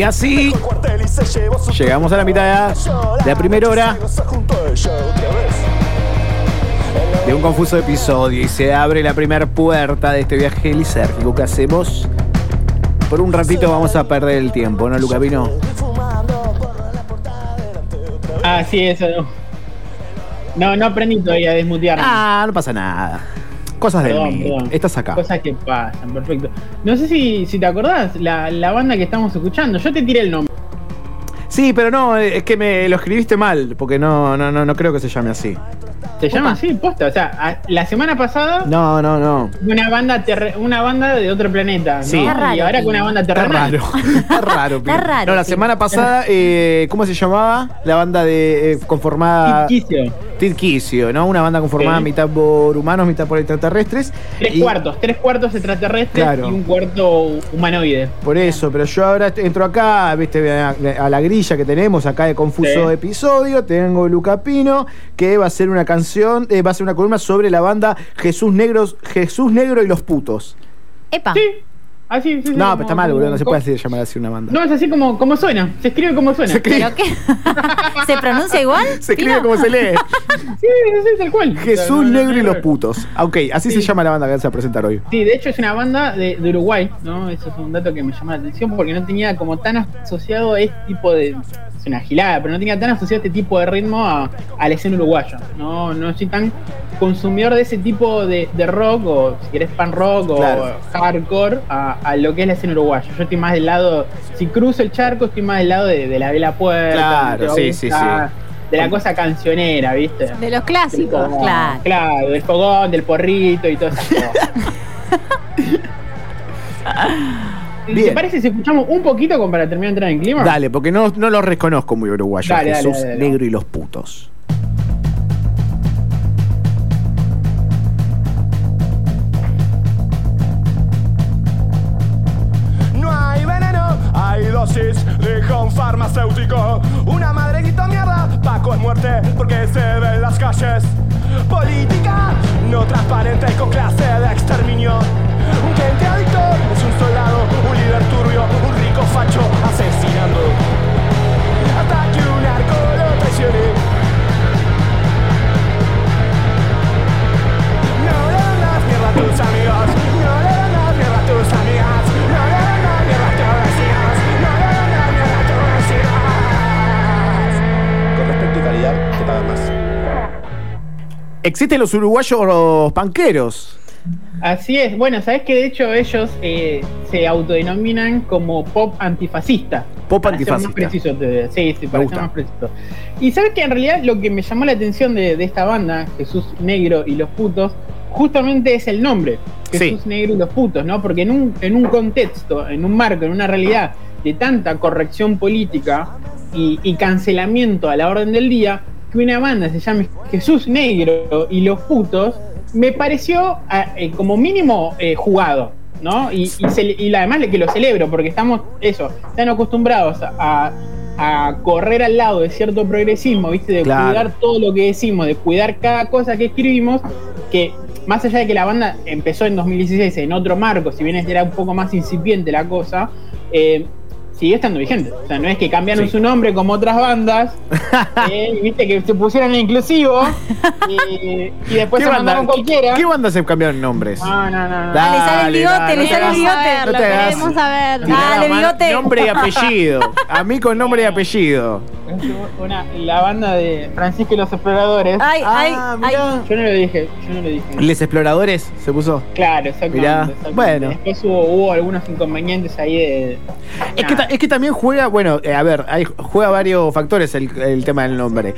Y así llegamos a la mitad de la primera hora de un confuso episodio y se abre la primera puerta de este viaje lisérgico que hacemos. Por un ratito vamos a perder el tiempo, ¿no, Luca Pino? Ah, sí, eso no. No, no aprendí todavía a desmutearme. Ah, no pasa nada. Cosas del Perdón, perdón. Estás acá. Cosas que pasan, perfecto. No sé si, si te acordás, la, la banda que estamos escuchando, yo te tiré el nombre. Sí, pero no, es que me lo escribiste mal, porque no, no, no, no creo que se llame así. Se llama así, posta. O sea, a- la semana pasada, No, no, no. una banda terre- una banda de otro planeta. ¿no? Sí. Y Está raro, ahora con una banda Está terrenal. raro. Está raro. Está raro, No, la sí. semana pasada, eh, ¿cómo se llamaba? La banda de eh, conformada. Ficticio. Tirquicio, ¿no? Una banda conformada Sí. mitad por humanos, mitad por extraterrestres. Tres Y- cuartos, tres cuartos extraterrestres Claro. y un cuarto humanoide. Por eso, pero yo ahora entro acá, viste, a, a la grilla que tenemos acá de Confuso Sí. Episodio. Tengo Luca Pino, que va a ser una canción, eh, va a ser una columna sobre la banda Jesús Negros, Jesús Negro y los putos. Epa. Sí. Así, sí, sí, No, como- pero está mal, boludo, no se puede decir, llamar así una banda. No, es así como, como suena. Se escribe como suena. Se escribe, ¿Pero qué? ¿Se pronuncia igual? se escribe como se lee. Sí, sí, tal cual. Jesús No, no, no, Negro y los putos. Ah, Ok, así se llama la banda que vamos a presentar hoy. Sí, de hecho es una banda de, de Uruguay, ¿no? Eso es un dato que me llama la atención porque no tenía como tan asociado este tipo de. Es una gilada, pero no tenía tan asociado este tipo de ritmo a, a la escena uruguaya. No, no soy tan consumidor de ese tipo de, de rock, o si querés pan rock o Claro. hardcore, a, a lo que es la escena uruguaya. Yo estoy más del lado. Si cruzo el charco, estoy más del lado de, de la vela puerta. Claro, de sí, sí, Bautista, De la cosa cancionera, ¿viste? De los clásicos, Como- claro. Claro, del fogón, del porrito y esas cosas. Bien. ¿Te parece si escuchamos un poquito como para terminar de entrar en clima? Dale, porque no, no lo reconozco muy uruguayo. Dale, Jesús dale, dale. Negro y los putos. No hay veneno, hay dosis, dijo un farmacéutico. Una madre gritó mierda, Paco es muerte porque se ve en las calles. Política no transparente con clase de exterminio. Un cliente Existen los uruguayos panqueros. Así es. Bueno, sabes que de hecho ellos eh, se autodenominan como pop antifascista. Pop Para antifascista. Más preciso, te- sí, sí, para ser más preciso. Y sabes que en realidad lo que me llamó la atención de, de esta banda, Jesús Negro y los putos, justamente es el nombre. Jesús Sí. Negro y los putos, ¿no? Porque en un, en un contexto, en un marco, en una realidad de tanta corrección política y, y cancelamiento a la orden del día, que una banda se llame Jesús Negro y los putos, me pareció eh, como mínimo eh, jugado, ¿no? Y, y, además que lo celebro, porque estamos, eso, tan acostumbrados a, a correr al lado de cierto progresismo, ¿viste? De Claro. cuidar todo lo que decimos, de cuidar cada cosa que escribimos, que más allá de que la banda empezó en 2016 en otro marco, si bien era un poco más incipiente la cosa, eh, sigue estando vigente. O sea, no es que cambiaron Sí. su nombre como otras bandas, eh, y viste que se pusieron en inclusivo y, y después ¿Qué se banda, mandaron cualquiera. ¿Qué banda se cambiaron nombres? No, no, no. no. Da- Ah, le sale el bigote, Dale, le sale el dale, bigote. Lo queremos saber. Dale, bigote. Nombre y apellido. A mí con nombre y apellido. Una, la banda de Francisco y los Exploradores. Ay, Ah, ay. mirá. Yo no lo dije, yo no lo dije. Les exploradores se puso. Claro, exactamente. Bueno. Después hubo, hubo algunos inconvenientes ahí de. Es que, ta- es que también juega, bueno, eh, a ver, hay, juega varios factores el, el tema del nombre.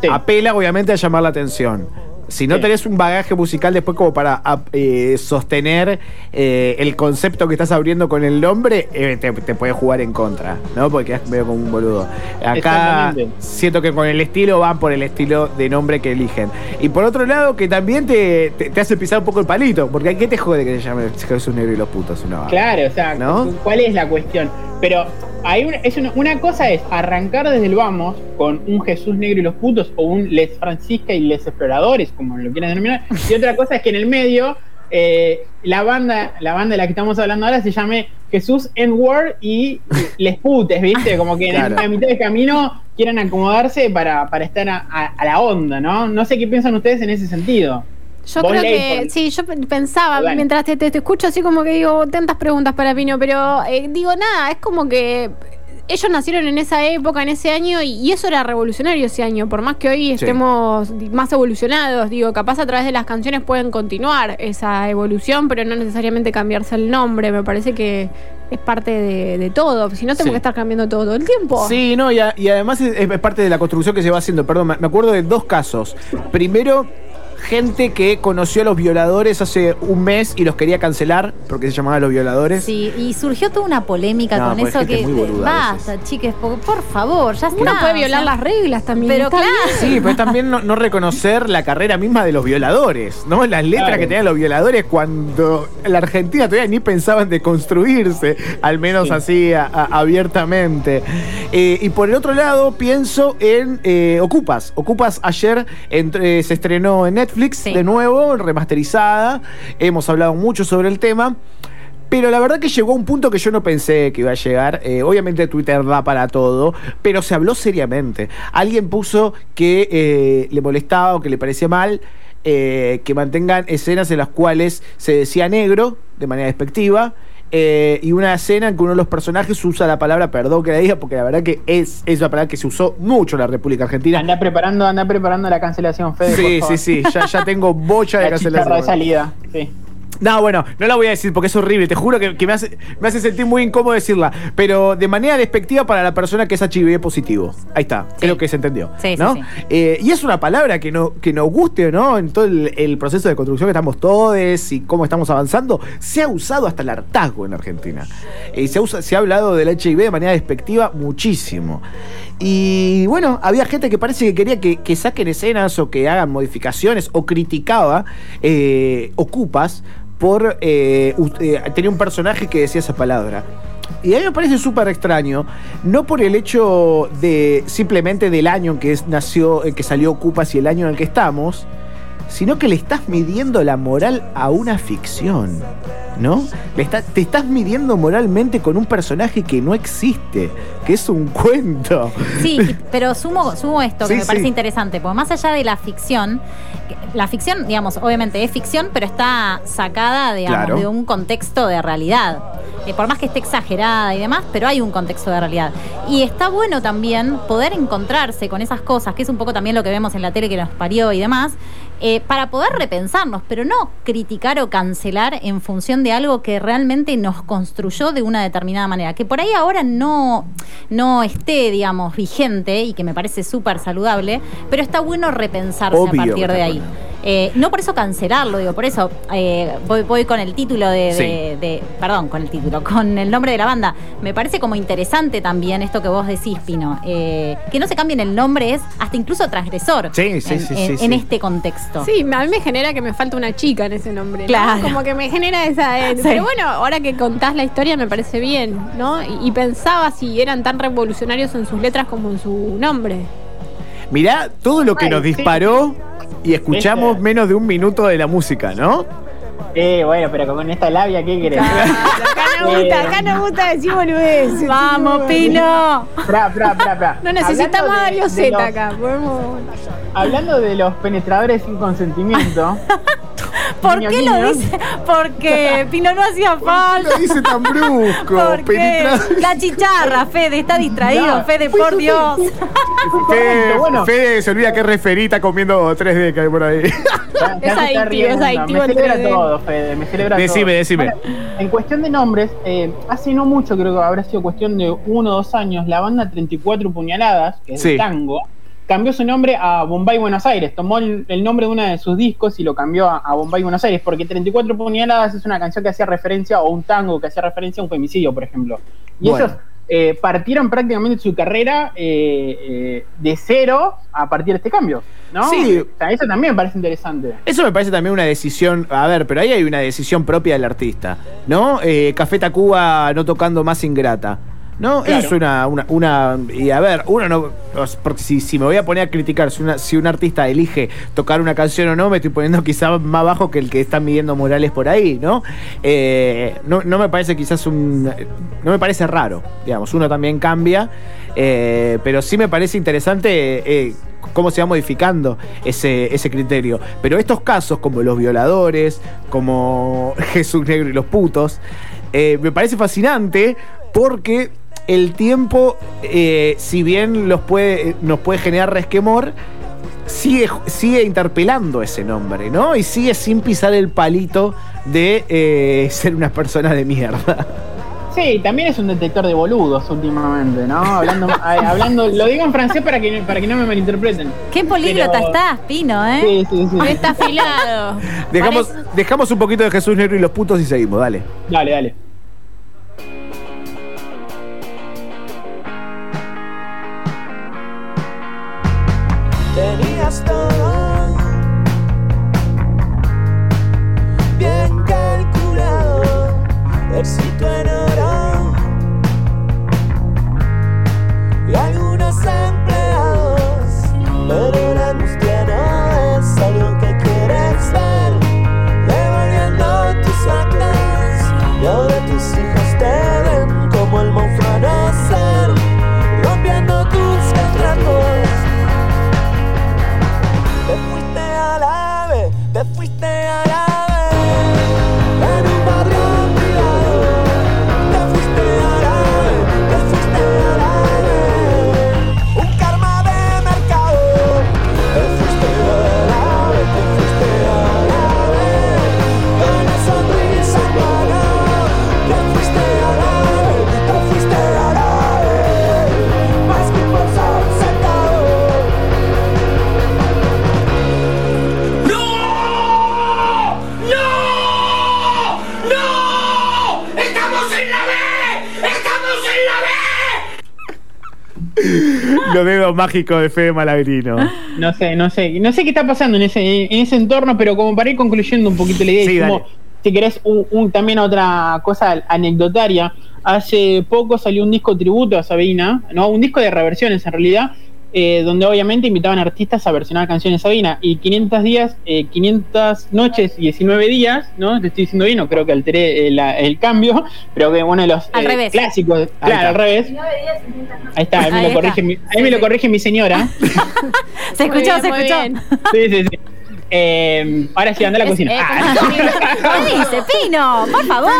Sí. Apela obviamente a llamar la atención. Si no Sí. tenés un bagaje musical después como para ap- eh, sostener eh, el concepto que estás abriendo con el nombre, eh, te, te puede jugar en contra, ¿no? Porque quedás medio como un boludo. Acá siento que con el estilo van por el estilo de nombre que eligen. Y por otro lado, que también te, te, te hace pisar un poco el palito, porque ¿qué te jode que se llame Jesús Negro y los putos? Una Claro, o sea, ¿No? ¿cuál es la cuestión? Pero hay una, es una, una cosa es arrancar desde el vamos con un Jesús negro y los putos o un Les Francisca y Les Exploradores, como lo quieran denominar. Y otra cosa es que en el medio eh, la banda la banda de la que estamos hablando ahora se llame Jesús N-Word y Les Putes, ¿viste? Como que Claro. en la mitad del camino quieran acomodarse para, para estar a, a- a la onda, ¿no? No sé qué piensan ustedes en ese sentido. Yo creo que, por- sí, yo pe- pensaba mientras te, te- te escucho así como que digo tantas preguntas para Pino, pero eh, digo nada, es como que ellos nacieron en esa época, en ese año, y, y eso era revolucionario ese año, por más que hoy estemos más evolucionados, digo, capaz a través de las canciones pueden continuar esa evolución, pero no necesariamente cambiarse el nombre, me parece que es parte de, de todo, si no tengo Sí. que estar cambiando todo, todo el tiempo. Sí, no, y, a- y además es, es parte de la construcción que se va haciendo. Perdón, me acuerdo de dos casos. Primero, gente que conoció a los violadores hace un mes y los quería cancelar porque se llamaban los violadores. Sí, y surgió toda una polémica No, con pues eso gente que muy boluda a basta, chiques, por, por favor, ya está. Uno puede o violar sea, las reglas también. Pero claro. bien. Sí, pero es también no, no reconocer la carrera misma de los violadores, ¿no? Las letras Claro. que tenían los violadores cuando la Argentina todavía ni pensaban de construirse, al menos Sí. así a- a- abiertamente. Eh, y por el otro lado, pienso en eh, Ocupas. Ocupas ayer entre- se estrenó en Netflix Sí. de nuevo, remasterizada. Hemos hablado mucho sobre el tema. Pero la verdad que llegó a un punto que yo no pensé que iba a llegar. Eh, obviamente Twitter da para todo, pero se habló seriamente. Alguien puso que eh, le molestaba o que le parecía mal eh, que mantengan escenas en las cuales se decía negro de manera despectiva. Eh, y una escena en que uno de los personajes usa la palabra perdón que la diga, porque la verdad que es, es una palabra que se usó mucho en la República Argentina. Anda preparando, anda preparando la cancelación, Fede. Sí, por sí, favor. sí, ya, ya tengo bocha de La chicharra de cancelación. salida. Sí. No, bueno, no la voy a decir porque es horrible. Te juro que, que me, hace, me hace sentir muy incómodo decirla. Pero de manera despectiva para la persona que es HIV positivo. Ahí está, creo que se entendió. Sí, sí, ¿no? sí. Eh, y es una palabra que, no, que nos guste o no, en todo el, el proceso de construcción que estamos todos y cómo estamos avanzando, se ha usado hasta el hartazgo en Argentina. Y se, ha usa- se ha hablado del HIV de manera despectiva muchísimo. Y bueno, había gente que parece que quería que, que saquen escenas o que hagan modificaciones o criticaba eh, Ocupas por eh, eh, tenía un personaje que decía esa palabra. Y a mí me parece súper extraño, no por el hecho de simplemente del año en que nació, en que salió Ocupas y el año en el que estamos, sino que le estás midiendo la moral a una ficción, ¿no? Le está- te estás midiendo moralmente con un personaje que no existe, que es un cuento. Sí, pero sumo, sumo esto que Sí, me parece sí. interesante, porque más allá de la ficción, la ficción, digamos, obviamente es ficción, pero está sacada, digamos, Claro. de un contexto de realidad. Eh, por más que esté exagerada y demás, pero hay un contexto de realidad. Y está bueno también poder encontrarse con esas cosas, que es un poco también lo que vemos en la tele que nos parió y demás, eh, para poder repensarnos, pero no criticar o cancelar en función de algo que realmente nos construyó de una determinada manera. Que por ahí ahora no, no esté, digamos, vigente y que me parece súper saludable, pero está bueno repensarse Obvio a partir de ahí. bueno. Eh, no por eso cancelarlo, digo, por eso eh, voy, voy con el título de, de- Sí. de- Perdón, con el título, con el nombre de la banda. Me parece como interesante también esto que vos decís, Pino. eh, que no se cambien el nombre es hasta incluso transgresor Sí, sí, en, sí, en- sí, en sí. este contexto. Sí, a mí me genera que me falta una chica en ese nombre. ¿no? Claro. Como que me genera esa. eh, Sí. Pero bueno, ahora que contás la historia me parece bien, ¿no? Y, y pensaba si eran tan revolucionarios en sus letras como en su nombre. Mirá todo lo que Ay, nos sí. disparó y escuchamos Este. menos de un minuto de la música, ¿no? Eh, bueno, pero con esta labia, ¿qué querés? Acá no gusta, acá no gusta decir boludeces. ¡Vamos, Pino! Fra, fra, fra, fra. No necesitamos a de Z los- acá. Podemos. Hablando de los penetradores sin consentimiento, ¿Por qué lo dice? Porque Pino no hacía falta. Lo dice tan brusco. ¿Por qué? penetrado. La chicharra, Fede, está distraído, No. Fede, por Dios. Fede, bueno. Fede se olvida que es referita comiendo 3D que hay por ahí. Es adictivo, es adictivo Me el celebra 3D. todo, Fede, me celebra Decime, todo. decime. Bueno, en cuestión de nombres, eh, hace no mucho, creo que habrá sido cuestión de uno o dos años, la banda 34 Puñaladas, que es Sí. de tango, cambió su nombre a Bombay Buenos Aires. Tomó el, el nombre de uno de sus discos y lo cambió a, a Bombay Buenos Aires, porque 34 Puñaladas es una canción que hacía referencia, o un tango que hacía referencia a un femicidio, por ejemplo. Y Bueno. ellos eh, partieron prácticamente su carrera eh, eh, de cero a partir de este cambio. ¿no? Sí. O sea, eso también me parece interesante. Eso me parece también una decisión, a ver, pero ahí hay una decisión propia del artista, ¿no? Eh, Café Tacuba no tocando más ingrata. ¿No? Claro. Eso es una, una, una- Y a ver, uno no. Porque si, si me voy a poner a criticar si, una, si un artista elige tocar una canción o no, me estoy poniendo quizás más bajo que el que está midiendo Morales por ahí, ¿no? Eh, no, no me parece quizás un. No me parece raro, digamos. Uno también cambia. eh, pero sí me parece interesante. eh, cómo se va modificando ese, ese criterio. Pero estos casos, como los violadores, como Jesús Negro y los putos, eh, me parece fascinante porque el tiempo, eh, si bien los puede, nos puede generar resquemor, sigue, sigue interpelando ese nombre, ¿no? Y sigue sin pisar el palito de eh, ser una persona de mierda. Sí, también es un detector de boludos últimamente, ¿no? Hablando, hablando lo digo en francés para que, para que no me malinterpreten. Qué políglota Pero- estás, Pino, ¿eh? Sí, sí, sí. Está afilado. Dejamos, Parece- dejamos un poquito de Jesús Negro y los putos y seguimos, dale. Dale, dale. Tenías todo Los dedos mágicos de Fede Malagrino. No sé, no sé. No sé qué está pasando en ese, en ese entorno, pero como para ir concluyendo un poquito la idea, Sí, como, si querés, un, un- también otra cosa anecdotaria. Hace poco salió un disco tributo a Sabina, ¿no? Un disco de reversiones en realidad, eh, donde obviamente invitaban artistas a versionar canciones de Sabina. Y 500 días, eh, 500 noches y 19 días, ¿no? Te estoy diciendo bien, no creo que alteré eh, la- el cambio, pero que bueno, los Al eh, revés. clásicos, Ahí claro, está. al revés. Ahí está, ahí me Ahí lo está. corrige mi, ahí Sí, me lo corrige mi señora. Se Muy escuchó, bien, se muy escuchó. bien. Sí, sí, sí. Eh, ahora sí, anda a la Es- cocina. eh, Ah. ¿Qué dice, Pino? Por favor.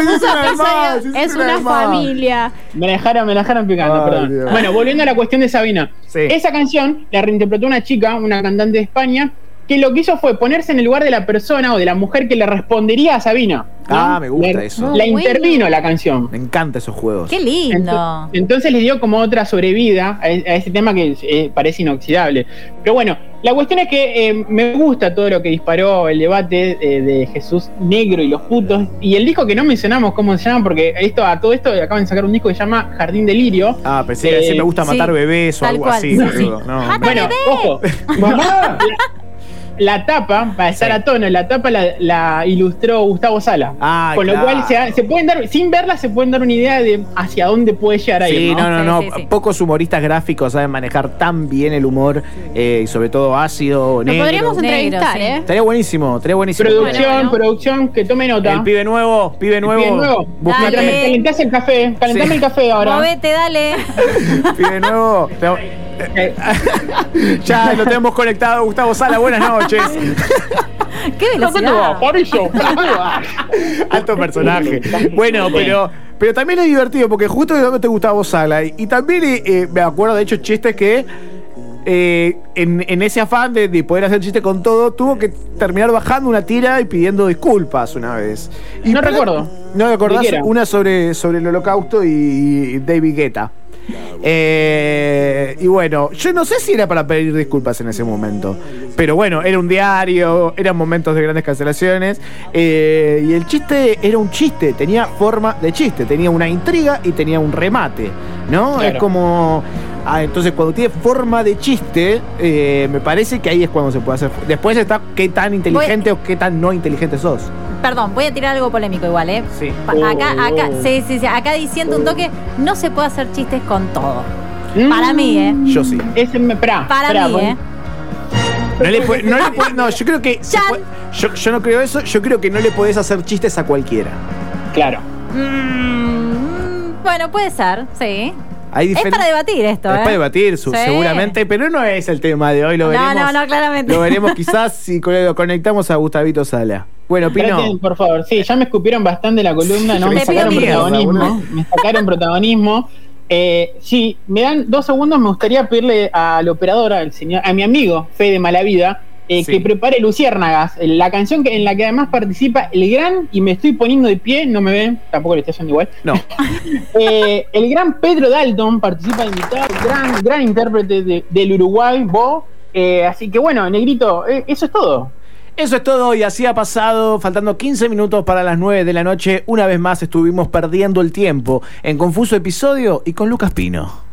es una Eso más, es, es una una más. familia. Me la dejaron, me la dejaron picando, Ay, perdón. Dios. Bueno, volviendo a la cuestión de Sabina. Sí. Esa canción la reinterpretó una chica, una cantante de España, que lo que hizo fue ponerse en el lugar de la persona o de la mujer que le respondería a Sabina. ¿no? Ah, me gusta Le- eso. La intervino la canción. Me encantan esos juegos. Qué lindo. Ento- Entonces le dio como otra sobrevida a, e- a ese tema que eh, parece inoxidable. Pero bueno, la cuestión es que eh, me gusta todo lo que disparó el debate eh, de Jesús Negro y los putos. Y el disco que no mencionamos cómo se llama, porque esto a todo esto acaban de sacar un disco que se llama Jardín Delirio. Ah, pensé que Eh, me gusta sí, matar bebés o algo cual, así. sí, boludo. sí. No. Mata Bueno, bebé. ojo, mamá, la, tapa, para estar Sí. a tono, la tapa la, la ilustró Gustavo Sala. Ah, Con lo cual se, se pueden dar, sin verla, se pueden dar una idea de hacia dónde puede llegar ahí. Sí, no, no, no. sí, sí. Pocos humoristas gráficos saben manejar tan bien el humor y sobre todo ácido, Lo negro. podríamos Negro, entrevistar, sí. ¿eh? Estaría buenísimo, estaría buenísimo. Producción, Bueno, bueno. producción, que tome nota. El pibe nuevo, pibe El nuevo. pibe nuevo. Calentás el café, calentame Sí. el café ahora. Movete, dale. pibe nuevo. Eh, ya lo tenemos conectado, Gustavo Sala. Buenas noches. ¡Qué velocidad! Alto personaje. Bueno, pero, pero también es divertido porque justo de dónde te Gustavo Sala. Y, y también eh, me acuerdo de hecho chistes que eh, en, en ese afán de, de poder hacer chiste con todo, tuvo que terminar bajando una tira y pidiendo disculpas una vez. Y No recuerdo. No me acordás ¿De qué era? una sobre, sobre el holocausto y, y David Guetta. Eh, y bueno, yo no sé si era para pedir disculpas en ese momento. Pero bueno, era un diario, eran momentos de grandes cancelaciones. eh, y el chiste era un chiste, tenía forma de chiste, tenía una intriga y tenía un remate. ¿No? Claro. Es como. ah, entonces, cuando tiene forma de chiste, eh, me parece que ahí es cuando se puede hacer. Después está qué tan inteligente o qué tan no inteligente sos. Perdón, voy a tirar algo polémico igual, ¿eh? Sí. Acá, acá, sí, sí, sí, acá diciendo un toque, no se puede hacer chistes con todo. Para mí, ¿eh? Yo sí. Ese me. Esperá, Para mí, ¿eh? No le puede- no le puede- no, yo creo que. puede- yo, yo no creo eso, yo creo que no le podés hacer chistes a cualquiera. Claro. Mm, bueno, puede ser, sí. Hay Es para debatir esto, Es ¿eh? para debatir, su- Sí. seguramente, pero no es el tema de hoy, lo No, veremos. no, no, claramente. Lo veremos quizás si lo conectamos a Gustavito Sala. Bueno, Pino. Traten, por favor, sí, ya me escupieron bastante la columna, no me sacaron protagonismo. Me sacaron protagonismo. Eh, sí, me dan dos segundos, me gustaría pedirle al operador, al señor, a mi amigo Fede Malavida, eh, Sí. que prepare Luciérnagas, la canción que, en la que además participa el gran, y me estoy poniendo de pie, no me ven, tampoco le estoy haciendo igual. No. Eh, el gran Pedro Dalton participa invitado, gran, gran intérprete de- del Uruguay, Bo. Eh, así que bueno, Negrito, eh, eso es todo. Eso es todo y así ha pasado, faltando 15 minutos para las 9 de la noche. Una vez más estuvimos perdiendo el tiempo en Confuso Episodio y con Lucas Pino.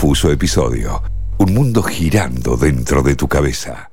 Confuso episodio. Un mundo girando dentro de tu cabeza.